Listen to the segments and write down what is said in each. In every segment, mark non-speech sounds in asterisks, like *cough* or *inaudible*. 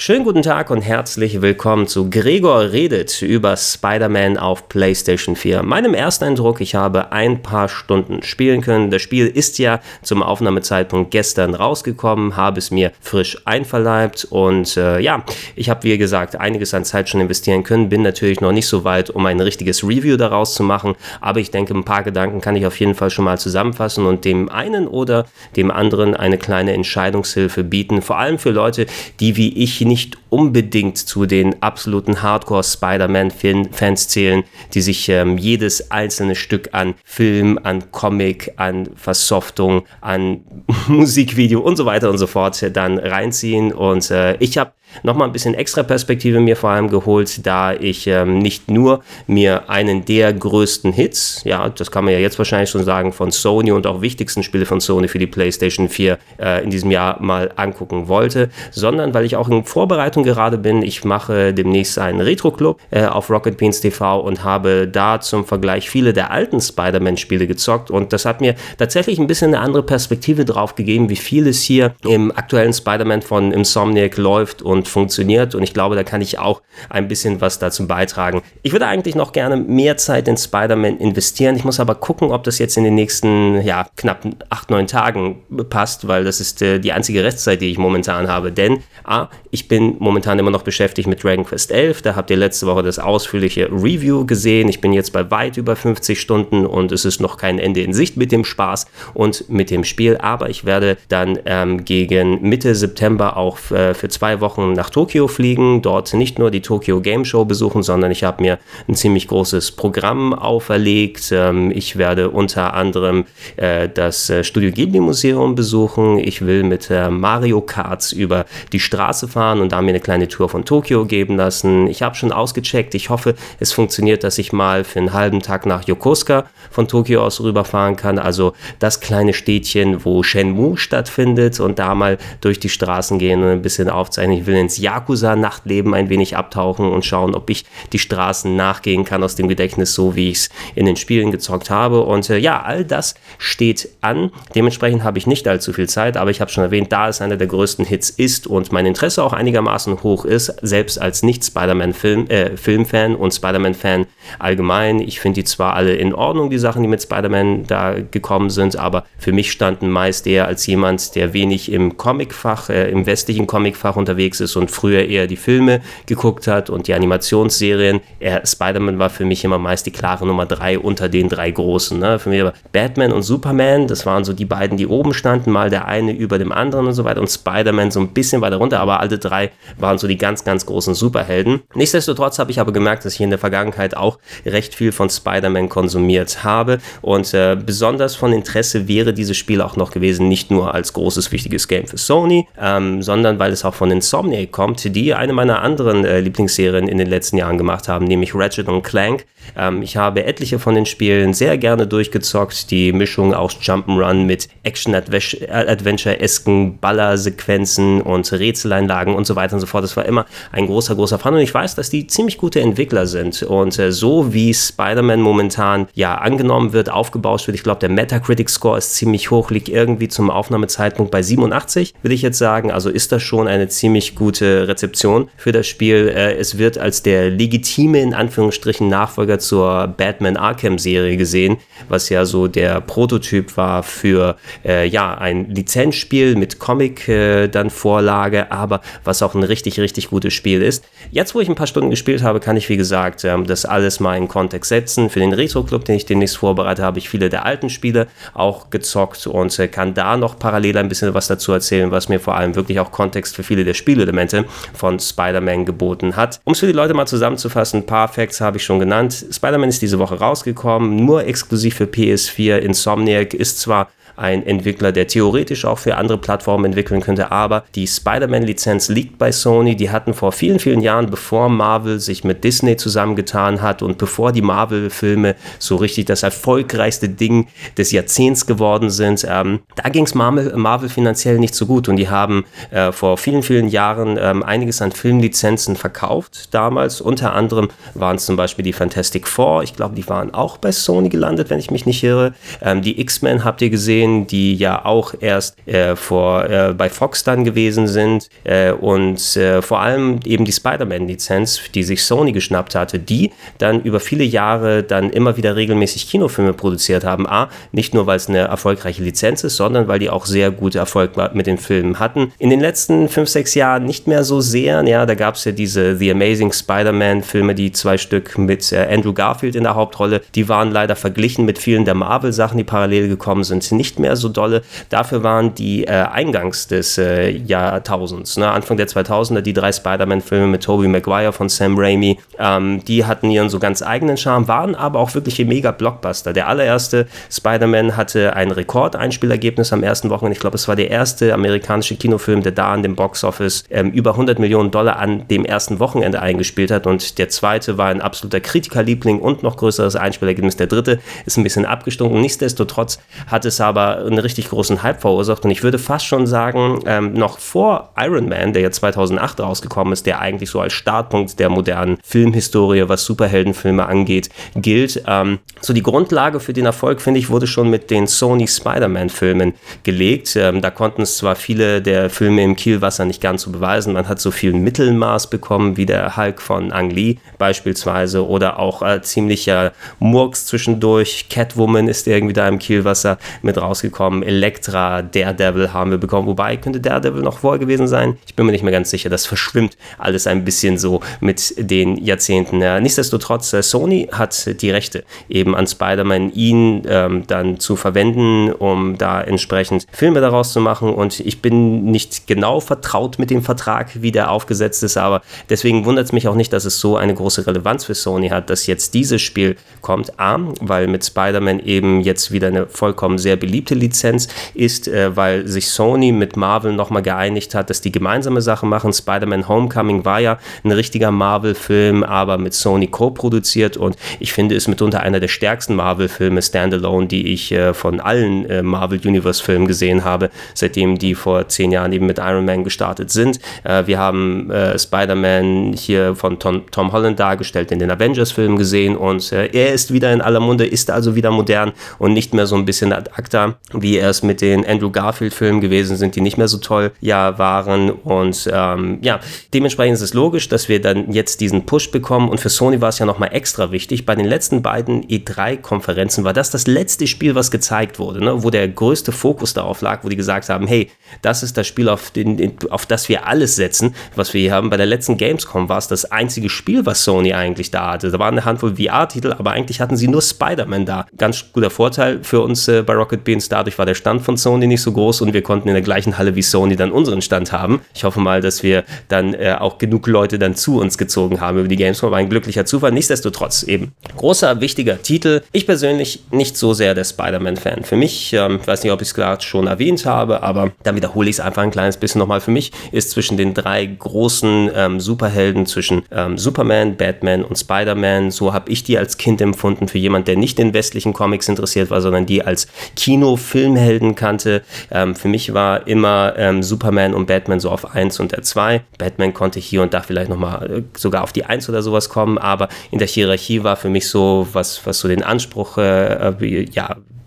Schönen guten Tag und herzlich willkommen zu Gregor redet über Spider-Man auf PlayStation 4. Meinem ersten Eindruck, ich habe ein paar Stunden spielen können. Das Spiel ist ja zum Aufnahmezeitpunkt gestern rausgekommen, habe es mir frisch einverleibt und äh, ja, ich habe wie gesagt einiges an Zeit schon investieren können, bin natürlich noch nicht so weit, um ein richtiges Review daraus zu machen, aber ich denke, ein paar Gedanken kann ich auf jeden Fall schon mal zusammenfassen und dem einen oder dem anderen eine kleine Entscheidungshilfe bieten, vor allem für Leute, die wie ich nicht unbedingt zu den absoluten Hardcore-Spider-Man-Fans zählen, die sich ähm, jedes einzelne Stück an Film, an Comic, an Versoftung, an *laughs* Musikvideo und so weiter und so fort dann reinziehen. Und äh, ich habe nochmal ein bisschen extra Perspektive mir vor allem geholt, da ich ähm, nicht nur mir einen der größten Hits, ja, das kann man ja jetzt wahrscheinlich schon sagen, von Sony und auch wichtigsten Spiele von Sony für die PlayStation 4 äh, in diesem Jahr mal angucken wollte, sondern weil ich auch in Vorbereitung gerade bin. Ich mache demnächst einen Retro-Club äh, auf Rocket Beans TV und habe da zum Vergleich viele der alten Spider-Man-Spiele gezockt und das hat mir tatsächlich ein bisschen eine andere Perspektive drauf gegeben, wie vieles hier im aktuellen Spider-Man von Insomniac läuft und und funktioniert. Und ich glaube, da kann ich auch ein bisschen was dazu beitragen. Ich würde eigentlich noch gerne mehr Zeit in Spider-Man investieren. Ich muss aber gucken, ob das jetzt in den nächsten ja, knapp acht, neun Tagen passt, weil das ist äh, die einzige Restzeit, die ich momentan habe. Denn A, ich bin momentan immer noch beschäftigt mit Dragon Quest 11. Da habt ihr letzte Woche das ausführliche Review gesehen. Ich bin jetzt bei weit über 50 Stunden und es ist noch kein Ende in Sicht mit dem Spaß und mit dem Spiel. Aber ich werde dann ähm, gegen Mitte September auch äh, für zwei Wochen nach Tokio fliegen, dort nicht nur die Tokyo Game Show besuchen, sondern ich habe mir ein ziemlich großes Programm auferlegt. Ähm, ich werde unter anderem äh, das äh, Studio Ghibli Museum besuchen. Ich will mit äh, Mario Karts über die Straße fahren und da mir eine kleine Tour von Tokio geben lassen. Ich habe schon ausgecheckt. Ich hoffe, es funktioniert, dass ich mal für einen halben Tag nach Yokosuka von Tokio aus rüberfahren kann. Also das kleine Städtchen, wo Shenmue stattfindet und da mal durch die Straßen gehen und ein bisschen aufzeichnen. Ich will ins Yakuza-Nachtleben ein wenig abtauchen und schauen, ob ich die Straßen nachgehen kann aus dem Gedächtnis, so wie ich es in den Spielen gezockt habe. Und äh, ja, all das steht an. Dementsprechend habe ich nicht allzu viel Zeit, aber ich habe schon erwähnt, da es einer der größten Hits ist und mein Interesse auch einigermaßen hoch ist, selbst als Nicht-Spider-Man-Film, äh, und Spider-Man-Fan allgemein. Ich finde die zwar alle in Ordnung, die Sachen, die mit Spider-Man da gekommen sind, aber für mich standen meist eher als jemand, der wenig im Comicfach, äh, im westlichen Comicfach unterwegs ist, ist und früher eher die Filme geguckt hat und die Animationsserien. Spider-Man war für mich immer meist die klare Nummer drei unter den drei großen. Ne? Für mich war Batman und Superman, das waren so die beiden, die oben standen, mal der eine über dem anderen und so weiter und Spider-Man so ein bisschen weiter runter, aber alle drei waren so die ganz, ganz großen Superhelden. Nichtsdestotrotz habe ich aber gemerkt, dass ich in der Vergangenheit auch recht viel von Spider-Man konsumiert habe und äh, besonders von Interesse wäre dieses Spiel auch noch gewesen, nicht nur als großes, wichtiges Game für Sony, ähm, sondern weil es auch von Insomniac Remake kommt, die eine meiner anderen äh, Lieblingsserien in den letzten Jahren gemacht haben, nämlich Ratchet und Clank. Ähm, ich habe etliche von den Spielen sehr gerne durchgezockt. Die Mischung aus Jump'n'Run mit Action-Adventure-esken Ballersequenzen und Rätseleinlagen und so weiter und so fort. Das war immer ein großer, großer Fan und ich weiß, dass die ziemlich gute Entwickler sind. Und äh, so wie Spider-Man momentan ja angenommen wird, aufgebaut wird, ich glaube, der Metacritic-Score ist ziemlich hoch, liegt irgendwie zum Aufnahmezeitpunkt bei 87, würde ich jetzt sagen. Also ist das schon eine ziemlich gute Rezeption für das Spiel. Äh, es wird als der legitime, in Anführungsstrichen, Nachfolger zur Batman Arkham-Serie gesehen, was ja so der Prototyp war für äh, ja, ein Lizenzspiel mit Comic äh, dann Vorlage, aber was auch ein richtig, richtig gutes Spiel ist. Jetzt, wo ich ein paar Stunden gespielt habe, kann ich, wie gesagt, ähm, das alles mal in Kontext setzen. Für den Retro-Club, den ich demnächst vorbereite, habe ich viele der alten Spiele auch gezockt und äh, kann da noch parallel ein bisschen was dazu erzählen, was mir vor allem wirklich auch Kontext für viele der Spielelemente von Spider-Man geboten hat. Um es für die Leute mal zusammenzufassen, ein paar Facts habe ich schon genannt. Spider-Man ist diese Woche rausgekommen, nur exklusiv für PS4. Insomniac ist zwar ein Entwickler, der theoretisch auch für andere Plattformen entwickeln könnte, aber die Spider-Man-Lizenz liegt bei Sony. Die hatten vor vielen, vielen Jahren, bevor Marvel sich mit Disney zusammengetan hat und bevor die Marvel-Filme so richtig das erfolgreichste Ding des Jahrzehnts geworden sind, ähm, da ging es Marvel, Marvel, finanziell nicht so gut und die haben äh, vor vielen, vielen Jahren ähm, einiges an Filmlizenzen verkauft damals. Unter anderem waren es zum Beispiel die Fantastic Four. Ich glaube, die waren auch bei Sony gelandet, wenn ich mich nicht irre. Ähm, die X-Men habt ihr gesehen, die ja auch erst äh, vor, äh, bei Fox dann gewesen sind. Äh, und äh, vor allem eben die Spider-Man-Lizenz, die sich Sony geschnappt hatte, die dann über viele Jahre dann immer wieder regelmäßig Kinofilme produziert haben. A, nicht nur, weil es eine erfolgreiche Lizenz ist, sondern weil die auch sehr gute Erfolg mit den Filmen hatten. In den letzten fünf, sechs Jahren nicht mehr so sehr. Ja, da gab es ja diese The Amazing Spider-Man-Filme, die zwei Stück mit äh, Andrew Garfield in der Hauptrolle. Die waren leider verglichen mit vielen der Marvel-Sachen, die parallel gekommen sind, nicht mehr so dolle. Dafür waren die äh, eingangs des äh, Jahrtausends, ne, Anfang der 2000er, die drei Spider-Man-Filme mit Tobey Maguire von Sam Raimi, ähm, die hatten ihren so ganz eigenen Charme, waren aber auch wirklich mega Blockbuster. Der allererste Spider-Man hatte ein Rekordeinspielergebnis am ersten Wochenende. Ich glaube, es war der erste amerikanische Kinofilm, der da an dem Boxoffice ähm, über 100 Millionen Dollar an dem ersten Wochenende eingespielt hat. Und der zweite war ein absoluter Kritikerliebling und noch größeres Einspielergebnis. Der dritte ist ein bisschen abgestunken. Nichtsdestotrotz hat es aber einen richtig großen Hype verursacht. Und ich würde fast schon sagen, ähm, noch vor Iron Man, der ja 2008 rausgekommen ist, der eigentlich so als Startpunkt der modernen Filmhistorie, was Superheldenfilme angeht, gilt. Ähm, so die Grundlage für den Erfolg, finde ich, wurde schon mit den Sony Spider-Man-Filmen gelegt. Ähm, da konnten es zwar viele der Filme im Kielwasser nicht ganz so beweisen. Man hat so viel Mittelmaß bekommen wie der Hulk von Ang Lee beispielsweise oder auch äh, ziemlicher Murks zwischendurch. Catwoman ist irgendwie da im Kielwasser mit rausgekommen. Elektra, Daredevil haben wir bekommen. Wobei könnte Daredevil noch vorher gewesen sein? Ich bin mir nicht mehr ganz sicher. Das verschwimmt alles ein bisschen so mit den Jahrzehnten. Ja, nichtsdestotrotz, äh, Sony hat die Rechte eben an Spider-Man, ihn ähm, dann zu verwenden, um da entsprechend Filme daraus zu machen. Und ich bin nicht genau vertraut mit dem Vertrag, wie der aufgesetzt ist, aber deswegen wundert es mich auch nicht, dass es so eine große Relevanz für Sony hat, dass jetzt dieses Spiel kommt. A, weil mit Spider-Man eben jetzt wieder eine vollkommen sehr beliebte Lizenz ist, äh, weil sich Sony mit Marvel nochmal geeinigt hat, dass die gemeinsame Sache machen. Spider-Man Homecoming war ja ein richtiger Marvel-Film, aber mit Sony co-produziert und ich finde es mitunter einer der stärksten Marvel-Filme Standalone, die ich äh, von allen äh, Marvel Universe-Filmen gesehen habe, seitdem die vor zehn Jahren eben mit Iron Man gestartet sind. Äh, wir haben äh, Spider-Man hier von Tom, Tom, Holland dargestellt in den Avengers-Filmen gesehen und äh, er ist wieder in aller Munde, ist also wieder modern und nicht mehr so ein bisschen ad acta, wie es mit den Andrew Garfield-Filmen gewesen sind, die nicht mehr so toll ja waren. Und ähm, ja, dementsprechend ist es logisch, dass wir dann jetzt diesen Push bekommen. Und für Sony war es ja nochmal extra wichtig. Bei den letzten beiden E3-Konferenzen war das das letzte Spiel, was gezeigt wurde, ne? wo der größte Fokus darauf lag, wo die gesagt haben, hey, das ist das Spiel, auf, den, auf das wir alles setzen, was wir hier haben. Bei der letzten Gamescom war es das einzige Spiel, was Sony eigentlich da hatte. Da war eine Handvoll VR-Titel, aber eigentlich hatten sie nur Spider-Man da. Ganz guter Vorteil für uns äh, bei Rocket Beans. Dadurch war der Stand von Sony nicht so groß und wir konnten in der gleichen Halle wie Sony dann unseren Stand haben. Ich hoffe mal, dass wir dann äh, auch genug Leute dann zu uns gezogen haben über die Gamescom. War ein glücklicher Zufall. Nichtsdestotrotz eben großer, wichtiger Titel. Ich persönlich nicht so sehr der Spider-Man-Fan. Für mich, ähm, weiß nicht, ob ich es gerade schon erwähnt habe, aber dann wiederhole ich es einfach ein kleines bisschen nochmal. Für mich ist zwischen den drei großen ähm, Superhelden, zwischen ähm, Superman, Batman und Spider-Man, so habe ich die als Kind empfunden. Für jemand, der nicht in westlichen Comics interessiert war, sondern die als Kino-Filmhelden kannte. Ähm, für mich war immer ähm, Superman und Batman so auf 1 und der 2. Batman konnte hier und da vielleicht nochmal äh, sogar auf die 1 oder sowas kommen, aber in der Hierarchie war für mich so, was, was so den Anspruch äh, äh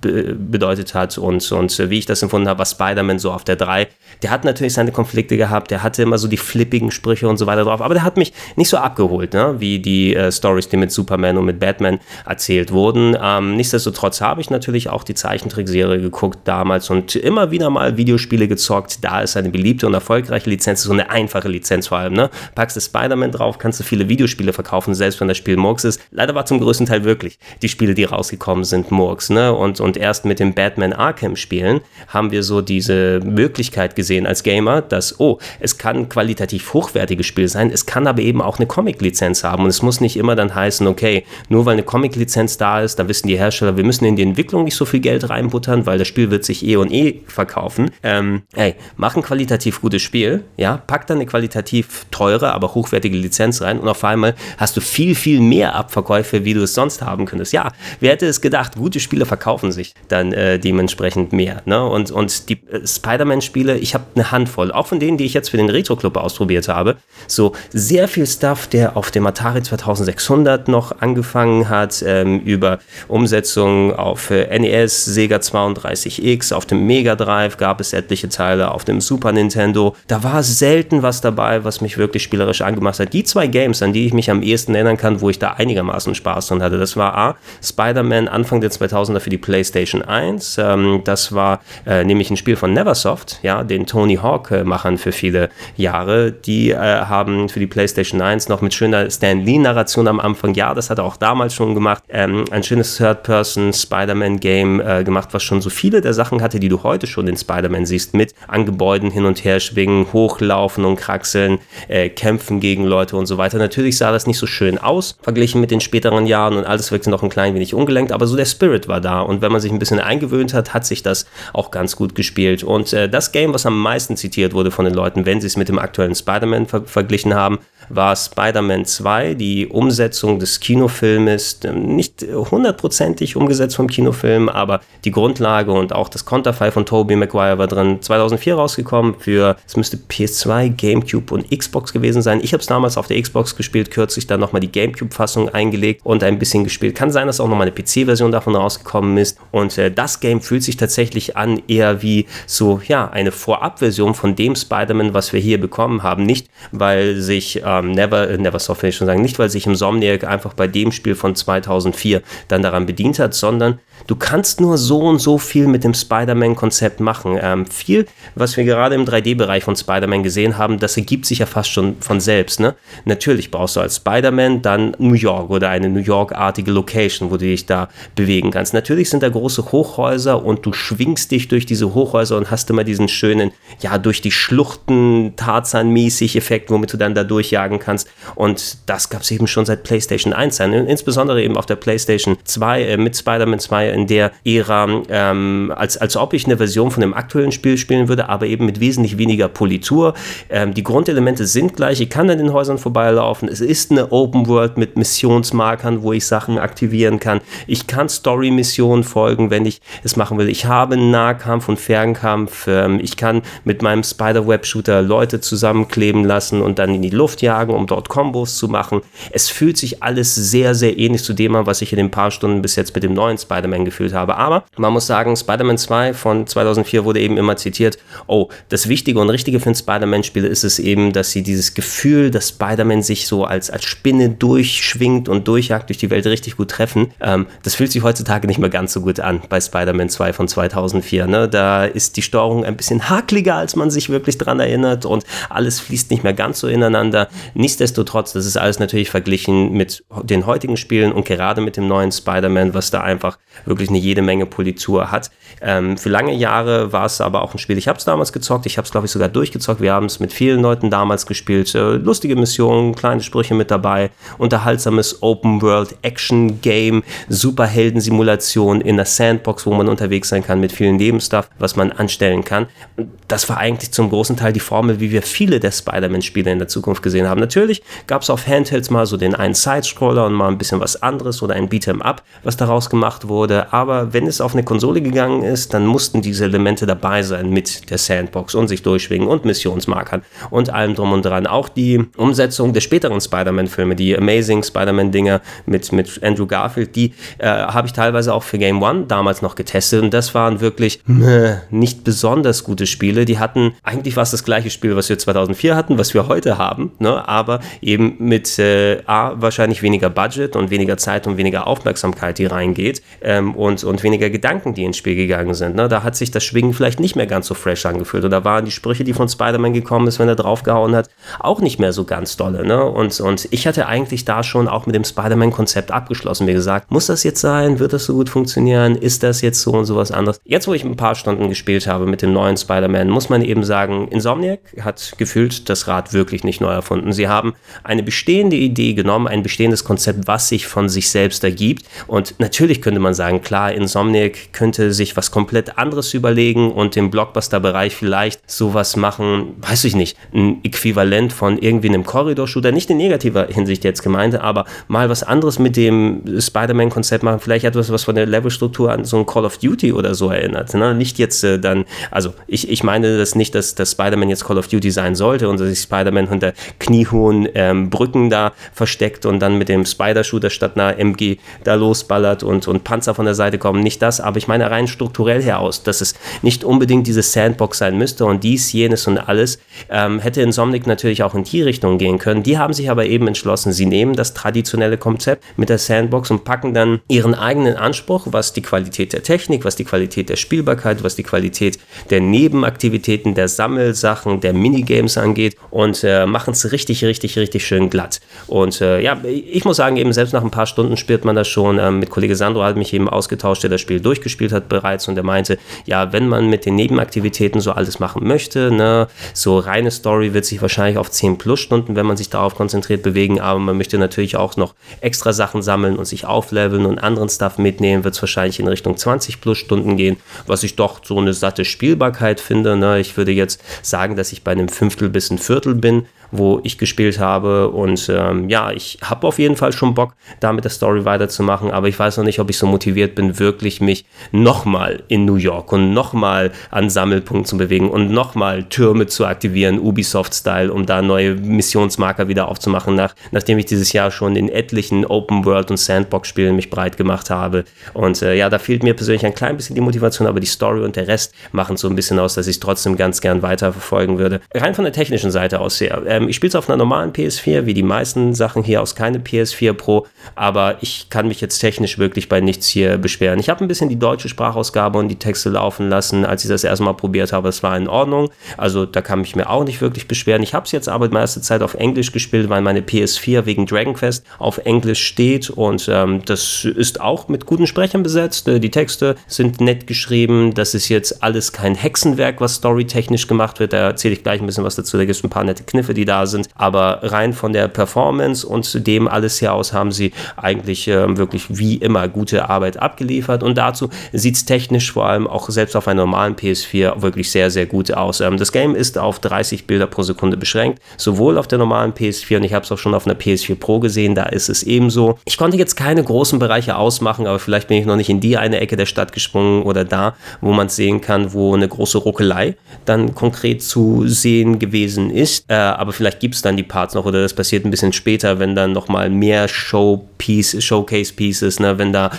bedeutet hat und, und wie ich das empfunden habe, war Spider-Man so auf der 3. Der hat natürlich seine Konflikte gehabt, der hatte immer so die flippigen Sprüche und so weiter drauf, aber der hat mich nicht so abgeholt, ne? wie die äh, Stories, die mit Superman und mit Batman erzählt wurden. Ähm, nichtsdestotrotz habe ich natürlich auch die Zeichentrickserie geguckt damals und immer wieder mal Videospiele gezockt. Da ist eine beliebte und erfolgreiche Lizenz, so eine einfache Lizenz vor allem. Ne? Packst du Spider-Man drauf, kannst du viele Videospiele verkaufen, selbst wenn das Spiel Murks ist. Leider war zum größten Teil wirklich die Spiele, die rausgekommen sind, Murks. Ne? Und, und Und erst mit dem Batman Arkham Spielen haben wir so diese Möglichkeit gesehen als Gamer, dass, oh, es kann ein qualitativ hochwertiges Spiel sein, es kann aber eben auch eine Comic-Lizenz haben. Und es muss nicht immer dann heißen, okay, nur weil eine Comic-Lizenz da ist, dann wissen die Hersteller, wir müssen in die Entwicklung nicht so viel Geld reinbuttern, weil das Spiel wird sich eh und eh verkaufen. Ähm, ey, mach ein qualitativ gutes Spiel, ja, pack dann eine qualitativ teure, aber hochwertige Lizenz rein und auf einmal hast du viel, viel mehr Abverkäufe, wie du es sonst haben könntest. Ja, wer hätte es gedacht, gute Spiele verkaufen sich dann äh, dementsprechend mehr. Ne? Und, und die äh, Spider-Man-Spiele, ich habe eine Handvoll, auch von denen, die ich jetzt für den Retro-Club ausprobiert habe, so sehr viel Stuff, der auf dem Atari 2600 noch angefangen hat, ähm, über Umsetzungen auf äh, NES, Sega 32X, auf dem Mega Drive gab es etliche Teile, auf dem Super Nintendo. Da war selten was dabei, was mich wirklich spielerisch angemacht hat. Die zwei Games, an die ich mich am ehesten erinnern kann, wo ich da einigermaßen Spaß dran hatte, das war A, Spider-Man Anfang der 2000er für die PlayStation 1. Ähm, das war äh, nämlich ein Spiel von Neversoft, ja, den Tony Hawk-Machern für viele Jahre. Die äh, haben für die PlayStation 1 noch mit schöner Stan Lee-Narration am Anfang, ja, das hat er auch damals schon gemacht, ähm, ein schönes Third-Person Spider-Man-Game äh, gemacht, was schon so viele der Sachen hatte, die du heute schon in Spider-Man siehst, mit an Gebäuden hin und her schwingen, hochlaufen und kraxeln, äh, kämpfen gegen Leute und so weiter. Natürlich sah das nicht so schön aus, verglichen mit den späteren Jahren und alles wirkte noch ein klein wenig ungelenkt, aber so der Spirit war da und wenn man sich ein bisschen eingewöhnt hat, hat sich das auch ganz gut gespielt. Und äh, das Game, was am meisten zitiert wurde von den Leuten, wenn sie es mit dem aktuellen Spider-Man ver verglichen haben, war Spider-Man 2, die Umsetzung des Kinofilmes, ähm, nicht hundertprozentig umgesetzt vom Kinofilm, aber die Grundlage und auch das Konterfei von Tobey Maguire war drin. 2004 rausgekommen für, es müsste PS2, GameCube und Xbox gewesen sein. Ich habe es damals auf der Xbox gespielt, kürzlich dann nochmal die GameCube-Fassung eingelegt und ein bisschen gespielt. Kann sein, dass auch nochmal eine PC-Version davon rausgekommen ist. Und äh, das Game fühlt sich tatsächlich an eher wie so, ja, eine Vorabversion von dem Spider-Man, was wir hier bekommen haben. Nicht, weil sich äh, ähm, Never, äh, Neversoft will ich schon sagen, nicht weil sich Insomniac einfach bei dem Spiel von 2004 dann daran bedient hat, sondern du kannst nur so und so viel mit dem Spider-Man-Konzept machen. Ähm, viel, was wir gerade im 3D-Bereich von Spider-Man gesehen haben, das ergibt sich ja fast schon von selbst. Ne? Natürlich brauchst du als Spider-Man dann New York oder eine New York-artige Location, wo du dich da bewegen kannst. Natürlich sind da große Hochhäuser und du schwingst dich durch diese Hochhäuser und hast immer diesen schönen, ja, durch die Schluchten Tarzan-mäßig Effekt, womit du dann da durchjagen kannst. Und das gab es eben schon seit PlayStation 1 insbesondere eben auf der PlayStation 2 äh, mit Spider-Man 2 in der Ära, ähm, als, als ob ich eine Version von dem aktuellen Spiel spielen würde, aber eben mit wesentlich weniger Politur. Ähm, die Grundelemente sind gleich, ich kann an den Häusern vorbeilaufen. Es ist eine Open World mit Missionsmarkern, wo ich Sachen aktivieren kann. Ich kann Story-Missionen folgen, wenn ich es machen will. Ich habe Nahkampf und Fernkampf. Ähm, ich kann mit meinem Spider-Web-Shooter Leute zusammenkleben lassen und dann in die Luft jagen, um dort Kombos zu machen. Es fühlt sich alles sehr, sehr ähnlich zu dem an, was ich in den paar Stunden bis jetzt mit dem neuen Spider-Man gefühlt habe. Aber man muss sagen, Spider-Man 2 von 2004 wurde eben immer zitiert. Oh, das Wichtige und Richtige für ein Spider-Man-Spiel ist es eben, dass sie dieses Gefühl, dass Spider-Man sich so als, als Spinne durchschwingt und durchjagt durch die Welt richtig gut treffen. Ähm, das fühlt sich heutzutage nicht mehr ganz so gut an bei Spider-Man 2 von 2004. Ne? Da ist die Steuerung ein bisschen hakliger, als man sich wirklich dran erinnert und alles fließt nicht mehr ganz so ineinander. Nichtsdestotrotz, das ist alles natürlich verglichen mit den heutigen Spielen und gerade mit dem neuen Spider-Man, was da einfach wirklich eine jede Menge Politur hat. Ähm, für lange Jahre war es aber auch ein Spiel, ich habe es damals gezockt, ich habe es glaube ich sogar durchgezockt, wir haben es mit vielen Leuten damals gespielt, äh, lustige Missionen, kleine Sprüche mit dabei, unterhaltsames Open-World-Action-Game, Superhelden-Simulation in der Sandbox, wo man unterwegs sein kann mit vielen Nebenstuff, was man anstellen kann. Das war eigentlich zum großen Teil die Formel, wie wir viele der Spider-Man-Spiele in der Zukunft gesehen haben. Natürlich gab es auf Handhelds mal so den einen Side-Scroller und mal ein bisschen was anderes oder ein Beat'em-up, was daraus gemacht wurde, aber wenn es auf eine Konsole gegangen ist, dann mussten diese Elemente dabei sein mit der Sandbox und sich durchschwingen und Missionsmarkern und allem drum und dran. Auch die Umsetzung der späteren Spider-Man-Filme, die Amazing Spider-Man-Dinger mit, mit Andrew Garfield, die äh, habe ich teilweise auch für Game One damals noch getestet und das waren wirklich mh, nicht besonders gute Spiele. Die hatten, eigentlich war das gleiche Spiel, was wir 2004 hatten, was wir heute haben, ne? Aber eben mit äh, A, wahrscheinlich weniger Budget und weniger Zeit und weniger Aufmerksamkeit, die reingeht ähm, und, und weniger Gedanken, die ins Spiel gegangen sind. Ne? Da hat sich das Schwingen vielleicht nicht mehr ganz so fresh angefühlt oder waren die Sprüche, die von Spider-Man gekommen ist, wenn er draufgehauen hat, auch nicht mehr so ganz dolle. Ne? Und, und ich hatte eigentlich da schon auch mit dem Spider-Man-Konzept abgeschlossen. Wie gesagt, muss das jetzt sein? Wird das so gut funktionieren? Ist das jetzt so und sowas anderes? Jetzt, wo ich ein paar Stunden gespielt habe mit dem neuen Spider-Man, muss man eben sagen, Insomniac hat gefühlt das Rad wirklich nicht neu erfunden. Sie haben eine bestehende Idee genommen, ein bestehendes Konzept, was sich von sich selbst ergibt. Und natürlich könnte man sagen, klar, Insomniac könnte sich was komplett anderes überlegen und im Blockbuster-Bereich vielleicht sowas machen, weiß ich nicht, ein Äquivalent von irgendwie einem Corridor-Shooter, nicht in negativer Hinsicht jetzt gemeint, aber mal was anderes mit dem Spider-Man-Konzept machen, vielleicht etwas, was von der Levelstruktur an so ein Call of Duty oder so erinnert. Ne? Nicht jetzt äh, dann, also ich, ich meine das nicht, dass, dass Spider-Man jetzt Call of Duty sein sollte und dass sich Spider-Man hinter kniehohen ähm, Brücken da versteckt und dann mit dem Spider-Shooter statt einer MG da losballert und, und Panzer von der Seite kommen. Nicht das, aber ich meine rein strukturell her aus, dass es nicht unbedingt diese Sandbox sein müsste und dies, jenes und alles. Ähm, hätte Insomnic natürlich auch in die Richtung gehen können. Die haben sich aber eben entschlossen, sie nehmen das traditionelle Konzept mit der Sandbox und packen dann ihren eigenen Anspruch, was die Qualität der Technik, was die Qualität der Spielbarkeit, was die Qualität der Nebenaktivitäten, der Sammelsachen, der Minigames angeht und äh, machen es richtig, richtig, richtig schön glatt. Und äh, ja, ich muss sagen, eben selbst nach ein paar Stunden spielt man das schon. Ähm, mit Kollege Sandro hat mich eben ausgetauscht, der das Spiel durchgespielt hat bereits und der meinte, ja, wenn man mit den Nebenaktivitäten so alles machen möchte, ne, so reine Story wird sich wahrscheinlich auf 10 plus Stunden, wenn man sich darauf konzentriert, bewegen, aber man möchte natürlich auch noch extra Sachen sammeln und sich aufleveln und anderen Stuff mitnehmen, wird es wahrscheinlich in Richtung 20 plus Stunden gehen, was ich doch so eine satte Spielbarkeit finde. Ne? Ich würde jetzt sagen, dass ich bei einem Fünftel bis ein Viertel bin, wo ich gespielt habe. Und ähm, ja, ich habe auf jeden Fall schon Bock, da mit der Story weiterzumachen, aber ich weiß noch nicht, ob ich so motiviert bin, wirklich mich nochmal in New York und nochmal an Sammelpunkten zu bewegen und nochmal Türme zu aktivieren, Ubisoft-Style, um da neue Missionsmarker wieder aufzumachen, nach, nachdem ich dieses Jahr schon in etlichen Open World und Sandbox-Spielen mich breit gemacht habe. Und äh, ja, da fehlt mir persönlich ein klein bisschen die Motivation, aber die Story und der Rest machen so ein bisschen aus, dass ich es trotzdem ganz gern weiterverfolgen würde. Rein von der technischen Seite aus her. Äh, ähm, ich spiele es auf einer normalen PS4, wie die meisten Sachen hier aus keine PS4 Pro, aber ich kann mich jetzt technisch wirklich bei nichts hier beschweren. Ich habe ein bisschen die deutsche Sprachausgabe und die Texte laufen lassen, als ich das erstmal probiert habe. Es war in Ordnung. Also da kann ich mir auch nicht wirklich beschweren. Ich habe es jetzt aber die meiste Zeit auf Englisch gespielt, weil meine PS4 wegen Dragon Quest auf Englisch steht und ähm, das ist auch mit guten Sprechern besetzt. Äh, die Texte sind nett geschrieben. Das ist jetzt alles kein Hexenwerk, was storytechnisch gemacht wird. Da erzähle ich gleich ein bisschen was dazu. Da gibt es ein paar nette Kniffe, die da da sind. Aber rein von der Performance und dem alles her aus haben sie eigentlich äh, wirklich wie immer gute Arbeit abgeliefert. Und dazu sieht es technisch vor allem auch selbst auf einer normalen PS4 wirklich sehr, sehr gut aus. Ähm, das Game ist auf 30 Bilder pro Sekunde beschränkt, sowohl auf der normalen PS4 und ich habe es auch schon auf einer PS4 Pro gesehen, da ist es ebenso. Ich konnte jetzt keine großen Bereiche ausmachen, aber vielleicht bin ich noch nicht in die eine Ecke der Stadt gesprungen oder da, wo man sehen kann, wo eine große Ruckelei dann konkret zu sehen gewesen ist. Äh, aber vielleicht gibt es dann die Parts noch oder das passiert ein bisschen später, wenn dann nochmal mehr Showpiece, Showcase-Pieces, ne, wenn da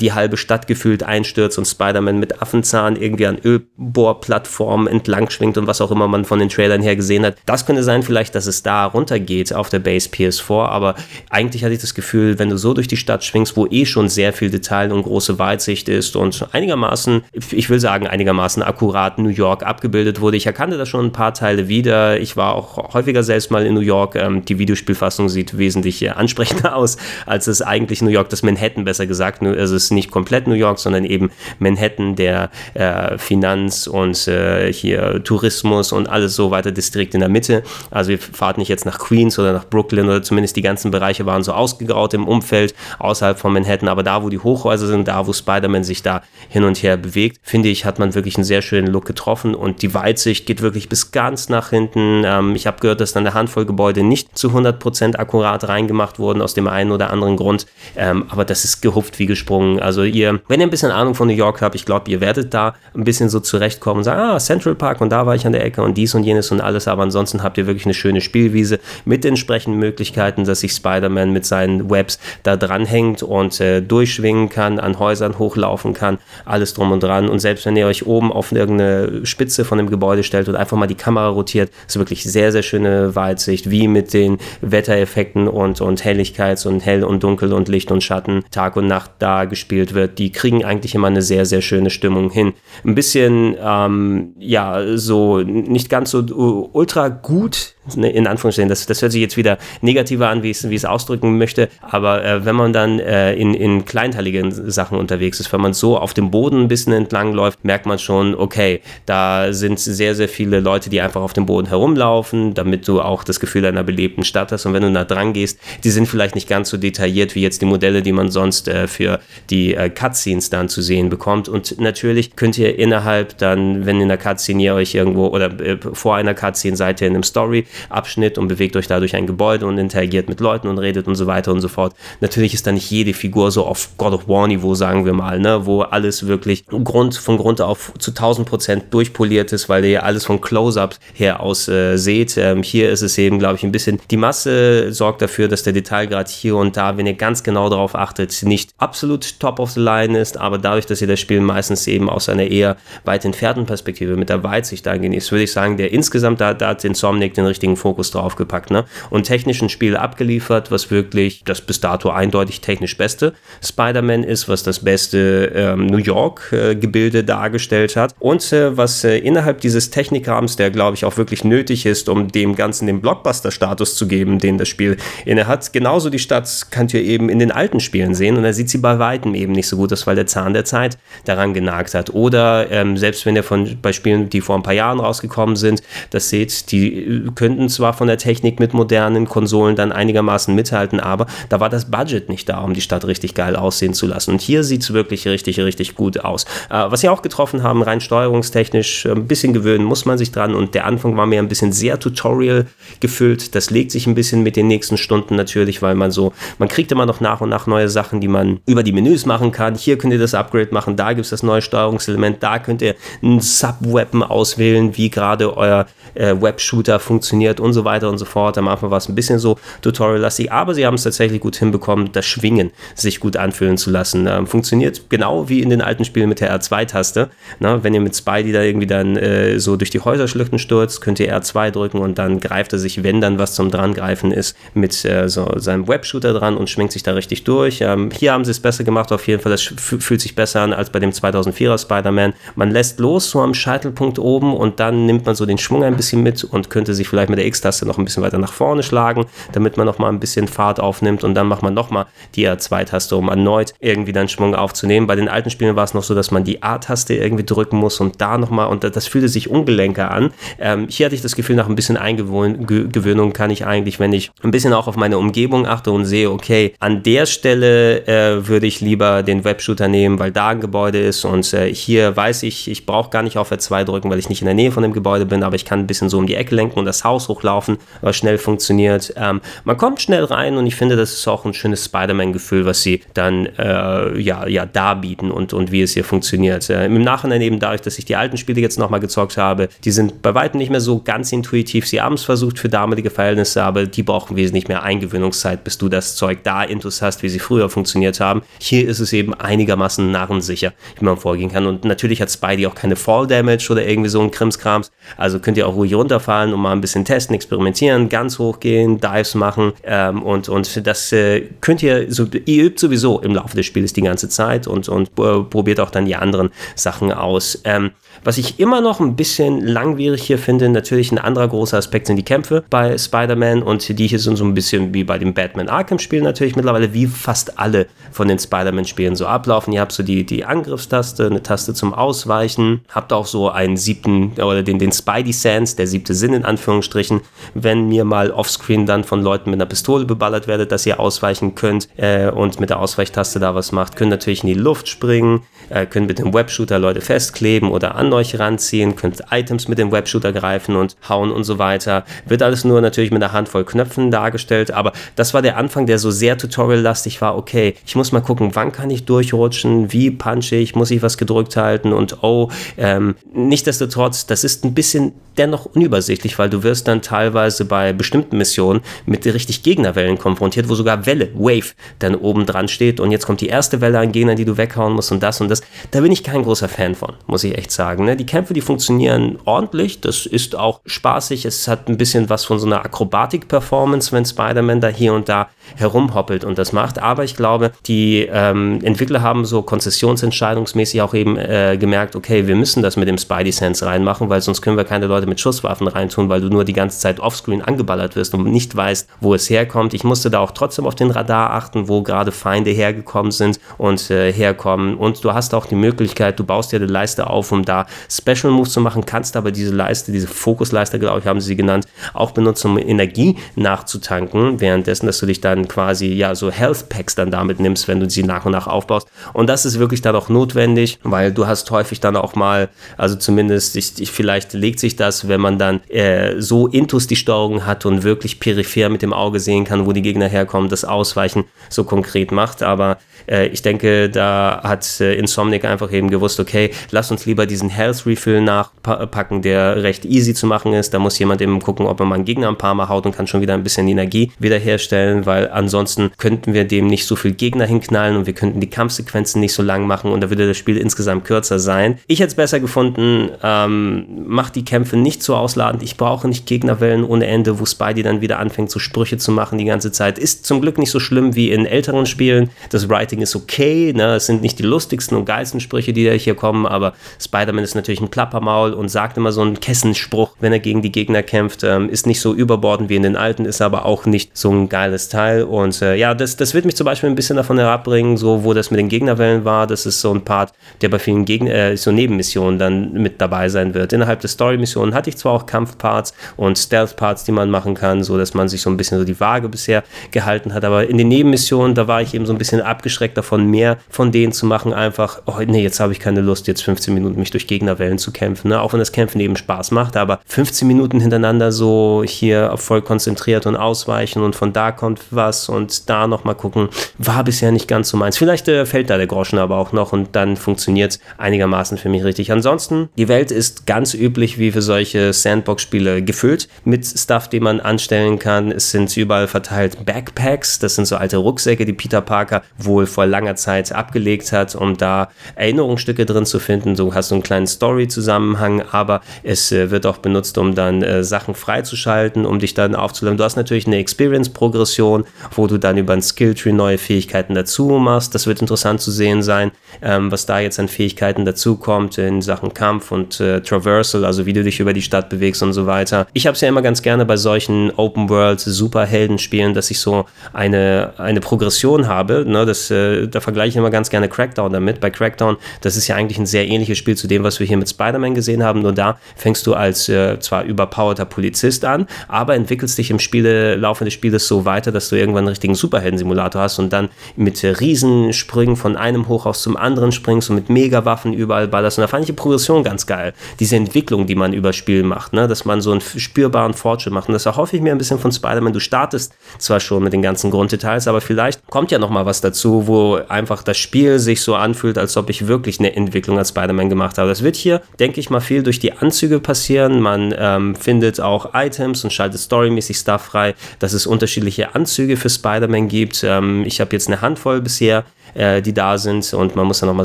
die halbe Stadt gefühlt einstürzt und Spider-Man mit Affenzahn irgendwie an Ölbohrplattformen entlang schwingt und was auch immer man von den Trailern her gesehen hat. Das könnte sein vielleicht, dass es da runtergeht auf der Base PS4, aber eigentlich hatte ich das Gefühl, wenn du so durch die Stadt schwingst, wo eh schon sehr viel Detail und große Weitsicht ist und einigermaßen, ich will sagen einigermaßen akkurat New York abgebildet wurde. Ich erkannte da schon ein paar Teile wieder. Ich war auch häufiger selbst mal in New York. Ähm, die Videospielfassung sieht wesentlich äh, ansprechender *laughs* aus, als es eigentlich New York, das Manhattan besser gesagt. Es ist nicht komplett New York, sondern eben Manhattan, der äh, Finanz- und äh, hier Tourismus und alles so weiter Distrikt in der Mitte. Also ihr fahrt nicht jetzt nach Queens oder nach Brooklyn oder zumindest die ganzen Bereiche waren so ausgegraut im Umfeld außerhalb von Manhattan, aber da, wo die Hochhäuser sind, da, wo Spider-Man sich da hin und her bewegt, finde ich, hat man wirklich einen sehr schönen Look getroffen und die Weitsicht geht wirklich bis ganz nach hinten. Ähm, ich habe gehört, dass dann eine Handvoll Gebäude nicht zu 100% akkurat reingemacht wurden, aus dem einen oder anderen anderen Grund. Ähm, aber das ist gehupft wie gesprungen. Also ihr, wenn ihr ein bisschen Ahnung von New York habt, ich glaube, ihr werdet da ein bisschen so zurechtkommen und sagen, ah, Central Park und da war ich an der Ecke und dies und jenes und alles. Aber ansonsten habt ihr wirklich eine schöne Spielwiese mit entsprechenden Möglichkeiten, dass sich Spider-Man mit seinen Webs da dranhängt und äh, durchschwingen kann, an Häusern hochlaufen kann, alles drum und dran. Und selbst wenn ihr euch oben auf irgendeine Spitze von dem Gebäude stellt und einfach mal die Kamera rotiert, ist wirklich sehr, sehr schöne Weitsicht, wie mit den Wettereffekten und, und Helligkeits- und Hell und Dunkel und Licht und Schatten Tag und Nacht da gespielt wird. Die kriegen eigentlich immer eine sehr, sehr schöne Stimmung hin. Ein bisschen, ähm, ja, so nicht ganz so ultra gut in Anführungsstrichen, das, das hört sich jetzt wieder negativer an, wie ich es ausdrücken möchte, aber äh, wenn man dann äh, in, in kleinteiligen Sachen unterwegs ist, wenn man so auf dem Boden ein bisschen entlang läuft, merkt man schon, okay, da sind sehr, sehr viele Leute, die einfach auf dem Boden herumlaufen, damit du auch das Gefühl einer belebten Stadt hast. Und wenn du da dran gehst, die sind vielleicht nicht ganz so detailliert wie jetzt die Modelle, die man sonst äh, für die äh, Cutscenes dann zu sehen bekommt. Und natürlich könnt ihr innerhalb dann, wenn in der Cutscene ihr euch irgendwo oder äh, vor einer Cutscene seid ihr in einem Story Abschnitt und bewegt euch dadurch ein Gebäude und interagiert mit Leuten und redet und so weiter und so fort. Natürlich ist da nicht jede Figur so auf God of War Niveau, sagen wir mal, ne, wo alles wirklich Grund, von Grund auf zu 1000 Prozent durchpoliert ist, weil ihr alles von Close-Ups her aus äh, seht. Ähm, hier ist es eben, glaube ich, ein bisschen, die Masse sorgt dafür, dass der Detailgrad hier und da, wenn ihr ganz genau darauf achtet, nicht absolut top of the line ist, aber dadurch, dass ihr das Spiel meistens eben aus einer eher weit entfernten Perspektive mit der Weitsicht da genießt, würde ich sagen, der insgesamt, da, da hat Insomniac den richtigen richtigen Fokus drauf gepackt. Ne? Und technisch ein Spiel abgeliefert, was wirklich das bis dato eindeutig technisch beste Spider-Man ist, was das beste ähm, New York-Gebilde äh, dargestellt hat und äh, was äh, innerhalb dieses Technikrahmens, der glaube ich auch wirklich nötig ist, um dem Ganzen den Blockbuster-Status zu geben, den das Spiel inne hat. Genauso die Stadt könnt ihr eben in den alten Spielen sehen und da sieht sie bei weitem eben nicht so gut aus, weil der Zahn der Zeit daran genagt hat. Oder ähm, selbst wenn ihr von bei Spielen, die vor ein paar Jahren rausgekommen sind, das seht, die äh, könnten zwar von der Technik mit modernen Konsolen dann einigermaßen mithalten, aber da war das Budget nicht da, um die Stadt richtig geil aussehen zu lassen. Und hier sieht es wirklich richtig, richtig gut aus. Äh, was sie auch getroffen haben, rein steuerungstechnisch, äh, ein bisschen gewöhnen muss man sich dran. Und der Anfang war mir ein bisschen sehr Tutorial gefüllt. Das legt sich ein bisschen mit den nächsten Stunden natürlich, weil man so, man kriegt immer noch nach und nach neue Sachen, die man über die Menüs machen kann. Hier könnt ihr das Upgrade machen, da gibt es das neue Steuerungselement, da könnt ihr ein Sub-Weapon auswählen, wie gerade euer äh, Web-Shooter funktioniert funktioniert und so weiter und so fort. Am Anfang war es ein bisschen so Tutorial-lastig, aber sie haben es tatsächlich gut hinbekommen, das Schwingen sich gut anfühlen zu lassen. Ähm, funktioniert genau wie in den alten Spielen mit der R2-Taste. Wenn ihr mit Spidey da irgendwie dann äh, so durch die Häuserschluchten stürzt, könnt ihr R2 drücken und dann greift er sich, wenn dann was zum Drangreifen ist, mit äh, so seinem Webshooter dran und schwingt sich da richtig durch. Ähm, hier haben sie es besser gemacht, auf jeden Fall. Das fühlt sich besser an als bei dem 2004er Spider-Man. Man lässt los so am Scheitelpunkt oben und dann nimmt man so den Schwung ein bisschen mit und könnte sich vielleicht mit der X-Taste noch ein bisschen weiter nach vorne schlagen, damit man noch mal ein bisschen Fahrt aufnimmt und dann macht man noch mal die R2-Taste, um erneut irgendwie dann Schwung aufzunehmen. Bei den alten Spielen war es noch so, dass man die A-Taste irgendwie drücken muss und da noch mal und das fühlte sich ungelenker an. Ähm, hier hatte ich das Gefühl, nach ein bisschen Eingewöhnung kann ich eigentlich, wenn ich ein bisschen auch auf meine Umgebung achte und sehe, okay, an der Stelle äh, würde ich lieber den Webshooter nehmen, weil da ein Gebäude ist und äh, hier weiß ich, ich brauche gar nicht auf R2 drücken, weil ich nicht in der Nähe von dem Gebäude bin, aber ich kann ein bisschen so um die Ecke lenken und das Haus hochlaufen, was schnell funktioniert. Ähm, man kommt schnell rein und ich finde, das ist auch ein schönes Spider-Man-Gefühl, was sie dann äh, ja, ja darbieten und, und wie es hier funktioniert. Äh, Im Nachhinein eben dadurch, dass ich die alten Spiele jetzt nochmal gezockt habe, die sind bei weitem nicht mehr so ganz intuitiv. Sie haben es versucht für damalige Verhältnisse, aber die brauchen wesentlich mehr Eingewöhnungszeit, bis du das Zeug da intus hast, wie sie früher funktioniert haben. Hier ist es eben einigermaßen narrensicher, wie man vorgehen kann. Und natürlich hat Spidey auch keine Fall Damage oder irgendwie so ein Krimskrams. Also könnt ihr auch ruhig runterfallen und mal ein bisschen testen experimentieren, ganz hoch gehen, Dives machen ähm, und, und das äh, könnt ihr, so, ihr übt sowieso im Laufe des Spiels die ganze Zeit und, und äh, probiert auch dann die anderen Sachen aus. Ähm, was ich immer noch ein bisschen langwierig hier finde, natürlich ein anderer großer Aspekt sind die Kämpfe bei Spider-Man und die hier sind so ein bisschen wie bei dem Batman Arkham-Spiel natürlich mittlerweile, wie fast alle von den Spider-Man-Spielen so ablaufen. Ihr habt so die, die Angriffstaste, eine Taste zum Ausweichen, habt auch so einen siebten oder den, den Spidey Sense, der siebte Sinn in Anführungsstrichen Anführungsstrichen, wenn mir mal offscreen dann von Leuten mit einer Pistole beballert werde, dass ihr ausweichen könnt äh, und mit der Ausweichtaste da was macht. Könnt natürlich in die Luft springen, äh, könnt mit dem Webshooter Leute festkleben oder an euch ranziehen, könnt Items mit dem Webshooter greifen und hauen und so weiter. Wird alles nur natürlich mit einer Handvoll Knöpfen dargestellt, aber das war der Anfang, der so sehr tutorial-lastig war. Okay, ich muss mal gucken, wann kann ich durchrutschen, wie punche ich, muss ich was gedrückt halten und oh, ähm, nichtsdestotrotz, das ist ein bisschen dennoch unübersichtlich, weil du wirst dann teilweise bei bestimmten Missionen mit richtig Gegnerwellen konfrontiert, wo sogar Welle, Wave, dann oben dran steht und jetzt kommt die erste Welle an Gegnern, die du weghauen musst und das und das. Da bin ich kein großer Fan von, muss ich echt sagen. Ne? Die Kämpfe, die funktionieren ordentlich, das ist auch spaßig, es hat ein bisschen was von so einer Akrobatik-Performance, wenn Spider-Man da hier und da herumhoppelt und das macht, aber ich glaube, die ähm, Entwickler haben so konzessionsentscheidungsmäßig auch eben äh, gemerkt, okay, wir müssen das mit dem Spidey-Sense reinmachen, weil sonst können wir keine Leute mit Schusswaffen reintun, weil du nur die ganze Zeit offscreen angeballert wirst und nicht weißt, wo es herkommt. Ich musste da auch trotzdem auf den Radar achten, wo gerade Feinde hergekommen sind und äh, herkommen. Und du hast auch die Möglichkeit, du baust dir eine Leiste auf, um da Special Moves zu machen, kannst aber diese Leiste, diese Fokusleiste, glaube ich, haben sie genannt, auch benutzen, um Energie nachzutanken, währenddessen, dass du dich dann quasi, ja, so Health Packs dann damit nimmst, wenn du sie nach und nach aufbaust. Und das ist wirklich dann auch notwendig, weil du hast häufig dann auch mal, also zumindest, ich, ich, vielleicht legt sich das wenn man dann äh, so intus die Steuerung hat und wirklich peripher mit dem Auge sehen kann, wo die Gegner herkommen, das Ausweichen so konkret macht. Aber äh, ich denke, da hat äh, Insomniac einfach eben gewusst, okay, lass uns lieber diesen Health Refill nachpacken, der recht easy zu machen ist. Da muss jemand eben gucken, ob er mal einen Gegner ein paar Mal haut und kann schon wieder ein bisschen Energie wiederherstellen, weil ansonsten könnten wir dem nicht so viel Gegner hinknallen und wir könnten die Kampfsequenzen nicht so lang machen und da würde das Spiel insgesamt kürzer sein. Ich hätte es besser gefunden, ähm, macht die Kämpfe nicht so ausladend. Ich brauche nicht Gegnerwellen ohne Ende, wo Spidey dann wieder anfängt, so Sprüche zu machen die ganze Zeit. Ist zum Glück nicht so schlimm wie in älteren Spielen. Das Writing ist okay. Ne? Es sind nicht die lustigsten und geilsten Sprüche, die da hier kommen, aber Spider-Man ist natürlich ein Plappermaul und sagt immer so einen Kessenspruch, wenn er gegen die Gegner kämpft. Ähm, ist nicht so überbordend wie in den alten, ist aber auch nicht so ein geiles Teil. Und äh, ja, das, das wird mich zum Beispiel ein bisschen davon herabbringen, so wo das mit den Gegnerwellen war. Das ist so ein Part, der bei vielen Gegner, äh, so Nebenmissionen dann mit dabei sein wird. Innerhalb der Story-Missionen hatte ich zwar auch Kampfparts und Stealth-Parts, die man machen kann, so dass man sich so ein bisschen so die Waage bisher gehalten hat. Aber in den Nebenmissionen, da war ich eben so ein bisschen abgeschreckt davon, mehr von denen zu machen. Einfach, oh nee, jetzt habe ich keine Lust, jetzt 15 Minuten mich durch Gegnerwellen zu kämpfen. Ne? Auch wenn das Kämpfen eben Spaß macht, aber 15 Minuten hintereinander so hier voll konzentriert und ausweichen und von da kommt was und da nochmal gucken, war bisher nicht ganz so meins. Vielleicht äh, fällt da der Groschen aber auch noch und dann funktioniert es einigermaßen für mich richtig. Ansonsten, die Welt ist ganz üblich wie für solche Sandbox-Spiele gefüllt mit Stuff, den man anstellen kann. Es sind überall verteilt Backpacks, das sind so alte Rucksäcke, die Peter Parker wohl vor langer Zeit abgelegt hat, um da Erinnerungsstücke drin zu finden. Du hast so einen kleinen Story-Zusammenhang, aber es äh, wird auch benutzt, um dann äh, Sachen freizuschalten, um dich dann aufzuladen. Du hast natürlich eine Experience-Progression, wo du dann über ein Skilltree neue Fähigkeiten dazu machst. Das wird interessant zu sehen sein, ähm, was da jetzt an Fähigkeiten dazu kommt in Sachen Kampf und äh, Traversal, also wie du dich über die Stadt bewegst und so weiter. Ich habe es ja immer ganz gerne bei solchen Open World Superhelden-Spielen, dass ich so eine, eine Progression habe. Ne? Das, äh, da vergleiche ich immer ganz gerne Crackdown damit. Bei Crackdown, das ist ja eigentlich ein sehr ähnliches Spiel zu dem, was wir hier mit Spider-Man gesehen haben. Nur da fängst du als äh, zwar überpowerter Polizist an, aber entwickelst dich im Spiele, Laufe des Spieles so weiter, dass du irgendwann einen richtigen Superhelden-Simulator hast und dann mit Riesensprüngen von einem Hochhaus zum anderen springst und mit Megawaffen überall ballerst. Und da fand ich die Progression ganz geil. Diese Entwicklung, die man über Spiel macht, ne? dass man so einen spürbaren Fortschritt macht. Und das erhoffe ich mir ein bisschen von Spider-Man. Du startest zwar schon mit den ganzen Grunddetails, aber vielleicht kommt ja noch mal was dazu, wo einfach das Spiel sich so anfühlt, als ob ich wirklich eine Entwicklung als Spider-Man gemacht habe. Das wird hier, denke ich mal, viel durch die Anzüge passieren. Man ähm, findet auch Items und schaltet storymäßig Stuff frei, dass es unterschiedliche Anzüge für Spider-Man gibt. Ähm, ich habe jetzt eine Handvoll bisher äh, die da sind und man muss dann nochmal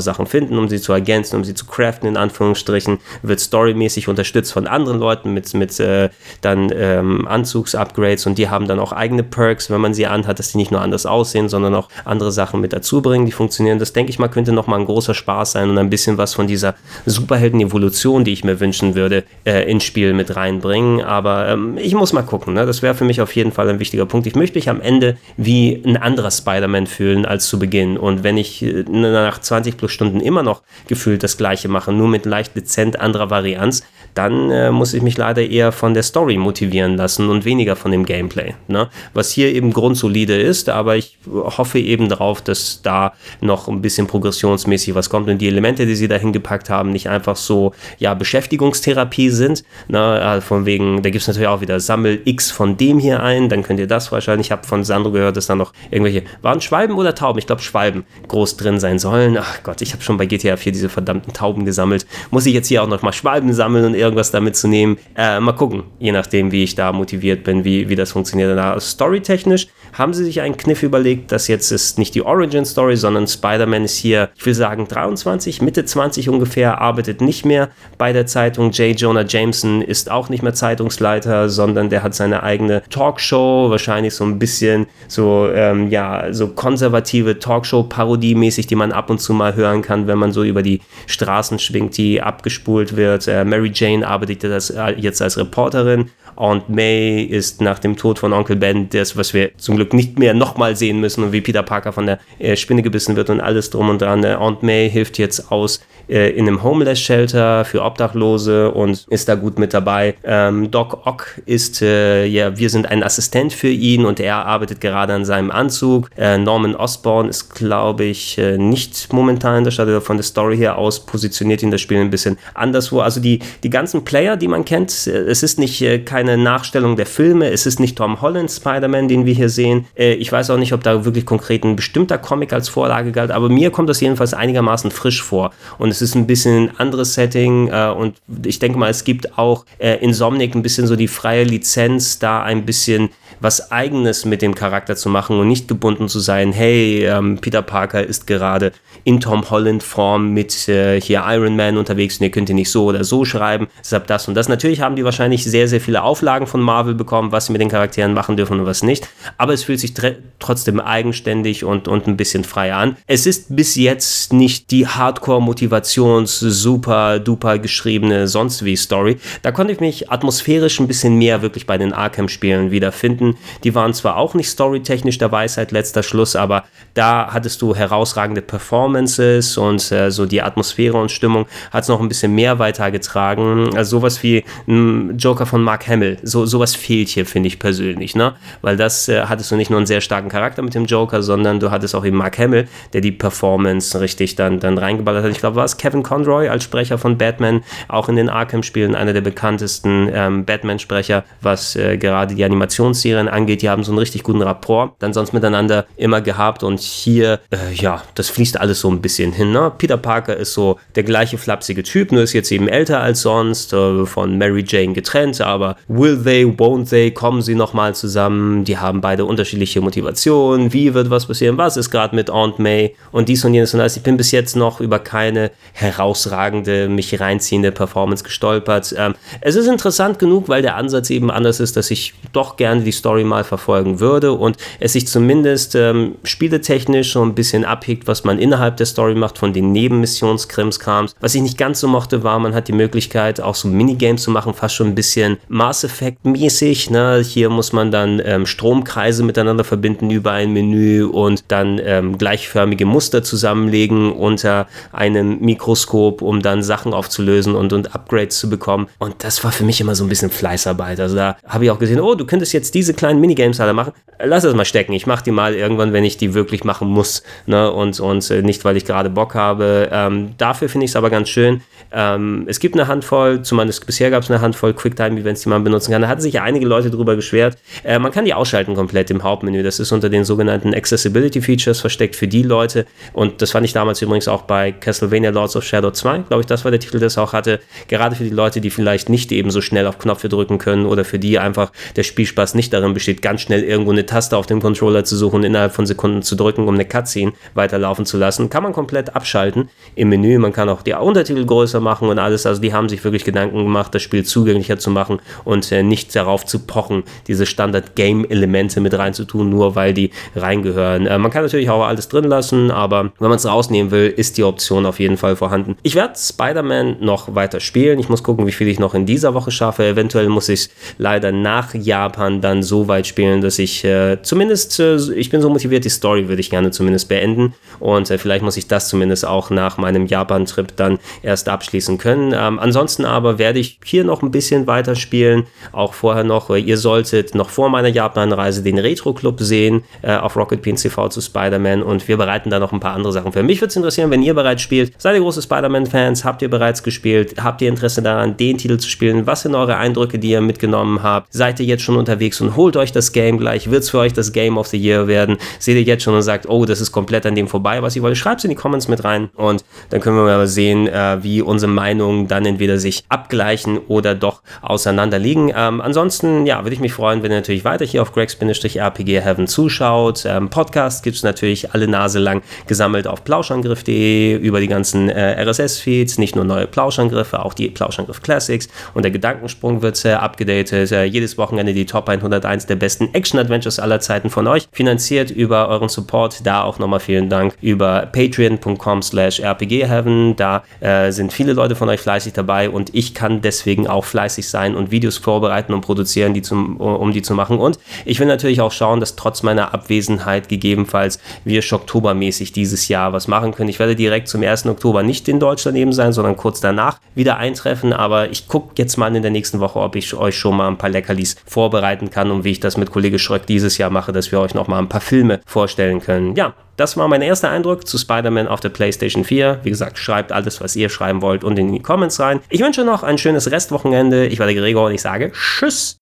Sachen finden, um sie zu ergänzen, um sie zu craften, in Anführungsstrichen, wird storymäßig unterstützt von anderen Leuten mit, mit äh, dann ähm, Anzugsupgrades und die haben dann auch eigene Perks, wenn man sie anhat, dass die nicht nur anders aussehen, sondern auch andere Sachen mit dazu bringen, die funktionieren. Das denke ich mal, könnte nochmal ein großer Spaß sein und ein bisschen was von dieser Superhelden-Evolution, die ich mir wünschen würde, äh, ins Spiel mit reinbringen. Aber ähm, ich muss mal gucken. Ne? Das wäre für mich auf jeden Fall ein wichtiger Punkt. Ich möchte mich am Ende wie ein anderer Spider-Man fühlen als zu Beginn. Und Wenn ich äh, nach 20 plus Stunden immer noch gefühlt das gleiche mache, nur mit leicht dezent anderer Varianz, dann äh, muss ich mich leider eher von der Story motivieren lassen und weniger von dem Gameplay. Ne? Was hier eben grundsolide ist, aber ich hoffe eben darauf, dass da noch ein bisschen progressionsmäßig was kommt und die Elemente, die sie da hingepackt haben, nicht einfach so ja, Beschäftigungstherapie sind. Ne? Also von wegen, da gibt es natürlich auch wieder Sammel X von dem hier ein, dann könnt ihr das wahrscheinlich. Ich habe von Sandro gehört, dass da noch irgendwelche, waren Schwalben oder Tauben? Ich glaube Schwalben groß drin sein sollen. Ach Gott, ich habe schon bei GTA 4 diese verdammten Tauben gesammelt. Muss ich jetzt hier auch noch mal Schwalben sammeln und irgendwas damit zu nehmen. Äh, mal gucken, je nachdem, wie ich da motiviert bin, wie, wie das funktioniert. Storytechnisch haben sie sich einen Kniff überlegt, dass jetzt ist nicht die Origin Story, sondern Spider-Man ist hier, ich will sagen 23, Mitte 20 ungefähr, arbeitet nicht mehr bei der Zeitung. J. Jonah Jameson ist auch nicht mehr Zeitungsleiter, sondern der hat seine eigene Talkshow, wahrscheinlich so ein bisschen so, ähm, ja, so konservative Talkshow-Parodie mäßig, die man ab und zu mal hören kann, wenn man so über die Straßen schwingt, die abgespult wird. Äh, Mary Jane arbeitet äh, jetzt als Reporterin. Aunt May ist nach dem Tod von Onkel Ben das, was wir zum Glück nicht mehr nochmal sehen müssen und wie Peter Parker von der äh, Spinne gebissen wird und alles drum und dran. Aunt May hilft jetzt aus äh, in einem Homeless-Shelter für Obdachlose und ist da gut mit dabei. Ähm, Doc Ock ist, äh, ja, wir sind ein Assistent für ihn und er arbeitet gerade an seinem Anzug. Äh, Norman Osborn ist, glaube ich, äh, nicht momentan in der Stadt oder von der Story her aus positioniert ihn das Spiel ein bisschen anderswo. Also die, die ganzen Player, die man kennt, es ist nicht äh, keine Nachstellung der Filme, es ist nicht Tom Holland Spider-Man, den wir hier sehen. ich weiß auch nicht, ob da wirklich konkret ein bestimmter Comic als Vorlage galt, aber mir kommt das jedenfalls einigermaßen frisch vor und es ist ein bisschen ein anderes Setting äh, und ich denke mal, es gibt auch äh, Insomniac ein bisschen so die freie Lizenz, da ein bisschen was Eigenes mit dem Charakter zu machen und nicht gebunden zu sein, hey, ähm, Peter Parker ist gerade in Tom Holland Form mit äh, hier Iron Man unterwegs und ihr könnt ihn nicht so oder so schreiben, deshalb das und das. Natürlich haben die wahrscheinlich sehr, sehr viele Auflagen von Marvel bekommen, was sie mit den Charakteren machen dürfen und was nicht, aber es fühlt sich trotzdem eigenständig und, und ein bisschen freier an. Es ist bis jetzt nicht die Hardcore-Motivations- super duper geschriebene sonst wie Story. Da konnte ich mich atmosphärisch ein bisschen mehr wirklich bei den Arkham-Spielen wiederfinden die waren zwar auch nicht storytechnisch der Weisheit letzter Schluss, aber da hattest du herausragende Performances und äh, so die Atmosphäre und Stimmung hat es noch ein bisschen mehr weitergetragen. Also sowas wie ein Joker von Mark Hamill, so, sowas fehlt hier, finde ich persönlich, ne? Weil das äh, hattest du nicht nur einen sehr starken Charakter mit dem Joker, sondern du hattest auch eben Mark Hamill, der die Performance richtig dann, dann reingeballert hat. Ich glaube, war es Kevin Conroy als Sprecher von Batman, auch in den Arkham-Spielen einer der bekanntesten ähm, Batman-Sprecher, was äh, gerade die Animationsserie Charakteren angeht, die haben so einen richtig guten Rapport dann sonst miteinander immer gehabt und hier, äh, ja, das fließt alles so ein bisschen hin. Ne? Peter Parker ist so der gleiche flapsige Typ, nur ist jetzt eben älter als sonst, äh, von Mary Jane getrennt, aber will they, won't they, kommen sie nochmal zusammen, die haben beide unterschiedliche Motivationen, wie wird was passieren, was ist gerade mit Aunt May und dies und jenes und das. Ich bin bis jetzt noch über keine herausragende, mich reinziehende Performance gestolpert. Ähm, es ist interessant genug, weil der Ansatz eben anders ist, dass ich doch gerne die Story Story mal verfolgen würde und es sich zumindest ähm, spieletechnisch so ein bisschen abhegt, was man innerhalb der Story macht von den Nebenmissionskrimskrams. Was ich nicht ganz so mochte, war, man hat die Möglichkeit, auch so Minigames zu machen, fast schon ein bisschen Mass Effect mäßig. Ne? Hier muss man dann ähm, Stromkreise miteinander verbinden über ein Menü und dann ähm, gleichförmige Muster zusammenlegen unter einem Mikroskop, um dann Sachen aufzulösen und, und Upgrades zu bekommen. Und das war für mich immer so ein bisschen Fleißarbeit. Also da habe ich auch gesehen, oh, du könntest jetzt diese kleinen Minigames alle machen, lass es mal stecken. Ich mache die mal irgendwann, wenn ich die wirklich machen muss. Ne? Und, und äh, nicht, weil ich gerade Bock habe. Ähm, dafür finde ich es aber ganz schön. Ähm, es gibt eine Handvoll, zumindest bisher gab es eine Handvoll Quicktime-Events, die man benutzen kann. Da hatten sich ja einige Leute drüber beschwert. Äh, man kann die ausschalten komplett im Hauptmenü. Das ist unter den sogenannten Accessibility Features versteckt für die Leute. Und das fand ich damals übrigens auch bei Castlevania Lords of Shadow 2, glaube ich, das war der Titel, es auch hatte. Gerade für die Leute, die vielleicht nicht eben so schnell auf Knöpfe drücken können oder für die einfach der Spielspaß nicht darin besteht, ganz schnell irgendwo eine Taste auf dem Controller zu suchen innerhalb von Sekunden zu drücken, um eine Cutscene weiterlaufen zu lassen. Kann man komplett abschalten im Menü. Man kann auch die Untertitel größer machen und alles. Also die haben sich wirklich Gedanken gemacht, das Spiel zugänglicher zu machen und und äh, nicht darauf zu pochen, diese Standard-Game-Elemente mit reinzutun, nur weil die reingehören. Äh, man kann natürlich auch alles drin lassen, aber wenn man es rausnehmen will, ist die Option auf jeden Fall vorhanden. Ich werde Spider-Man noch weiter spielen. Ich muss gucken, wie viel ich noch in dieser Woche schaffe. Eventuell muss ich leider nach Japan dann so weit spielen, dass ich äh, zumindest, äh, ich bin so motiviert, die Story würde ich gerne zumindest beenden und äh, vielleicht muss ich das zumindest auch nach meinem Japan-Trip dann erst abschließen können. Ähm, ansonsten aber werde ich hier noch ein bisschen weiter spielen, auch vorher noch. Ihr solltet noch vor meiner Japan-Reise den Retro-Club sehen äh, auf Rocket Beans TV zu Spider-Man und wir bereiten da noch ein paar andere Sachen für. Mich würde es interessieren, wenn ihr bereits spielt. Seid ihr große Spider-Man-Fans? Habt ihr bereits gespielt? Habt ihr Interesse daran, den Titel zu spielen? Was sind eure Eindrücke, die ihr mitgenommen habt? Seid ihr jetzt schon unterwegs und holt euch das Game gleich? Wird es für euch das Game of the Year werden? Seht ihr jetzt schon und sagt, oh, das ist komplett an dem vorbei, was ich wollte? Schreibt es in die Comments mit rein und dann können wir mal sehen, äh, wie unsere Meinungen dann entweder sich abgleichen oder doch auseinander liegen. Ähm, ansonsten, ja, würde ich mich freuen, wenn ihr natürlich weiter hier auf Greg-RPG Heaven zuschaut. Ähm, Podcast gibt es natürlich alle Nase lang gesammelt auf plauschangriff.de über die ganzen äh, RSS-Feeds, nicht nur neue Plauschangriffe, auch die Plauschangriff Classics und der Gedankensprung wird äh, abgedatet. Äh, jedes Wochenende die Top 101 der besten Action-Adventures aller Zeiten von euch, finanziert über euren Support. Da auch nochmal vielen Dank über patreon.com slash rpgheaven. Da äh, sind viele Leute von euch fleißig dabei und ich kann deswegen auch fleißig sein und Videos vorbereiten und produzieren, die zum, um die zu machen. Und ich will natürlich auch schauen, dass trotz meiner Abwesenheit gegebenenfalls wir Schocktobermäßig dieses Jahr was machen können. Ich werde direkt zum 1. Oktober nicht in Deutschland eben sein, sondern kurz danach wieder eintreffen. Aber ich gucke jetzt mal in der nächsten Woche, ob ich euch schon mal ein paar Leckerlis vorbereiten kann und wie ich das mit Kollege Schröck dieses Jahr mache, dass wir euch noch mal ein paar Filme vorstellen können. Ja, das war mein erster Eindruck zu Spider-Man auf der PlayStation 4. Wie gesagt, schreibt alles, was ihr schreiben wollt und in die Comments rein. Ich wünsche noch ein schönes Restwochenende. Ich war der Gregor und ich sage Tschüss.